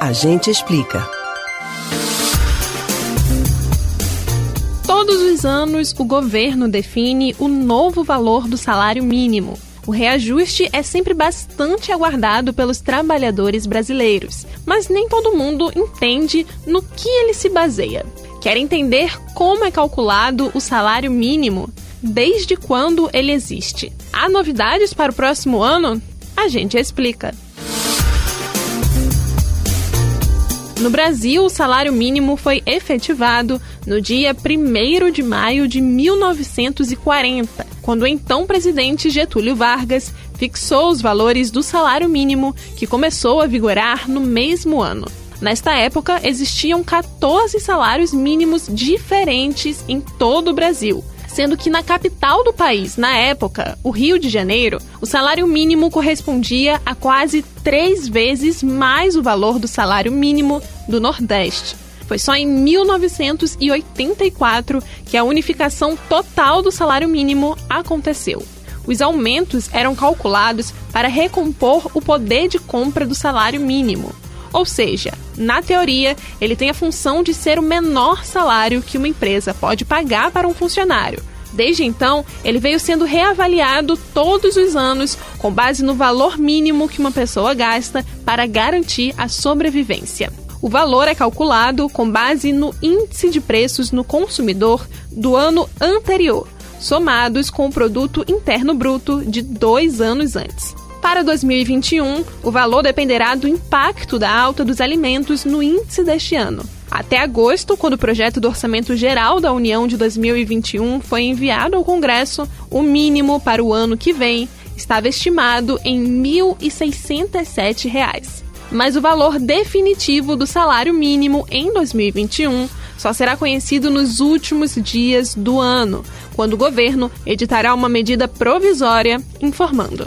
A gente explica. Todos os anos, o governo define o novo valor do salário mínimo. O reajuste é sempre bastante aguardado pelos trabalhadores brasileiros, mas nem todo mundo entende no que ele se baseia. Quer entender como é calculado o salário mínimo? Desde quando ele existe? Há novidades para o próximo ano? A gente explica. No Brasil, o salário mínimo foi efetivado no dia 1 de maio de 1940, quando o então presidente Getúlio Vargas fixou os valores do salário mínimo, que começou a vigorar no mesmo ano. Nesta época, existiam 14 salários mínimos diferentes em todo o Brasil sendo que na capital do país, na época, o Rio de Janeiro, o salário mínimo correspondia a quase três vezes mais o valor do salário mínimo do Nordeste. Foi só em 1984 que a unificação total do salário mínimo aconteceu. Os aumentos eram calculados para recompor o poder de compra do salário mínimo. Ou seja, na teoria, ele tem a função de ser o menor salário que uma empresa pode pagar para um funcionário. Desde então, ele veio sendo reavaliado todos os anos com base no valor mínimo que uma pessoa gasta para garantir a sobrevivência. O valor é calculado com base no índice de preços no consumidor do ano anterior, somados com o produto interno bruto de dois anos antes. Para 2021, o valor dependerá do impacto da alta dos alimentos no índice deste ano. Até agosto, quando o projeto do Orçamento Geral da União de 2021 foi enviado ao Congresso, o mínimo para o ano que vem estava estimado em R$ 1.067. Mas o valor definitivo do salário mínimo em 2021 só será conhecido nos últimos dias do ano, quando o governo editará uma medida provisória informando.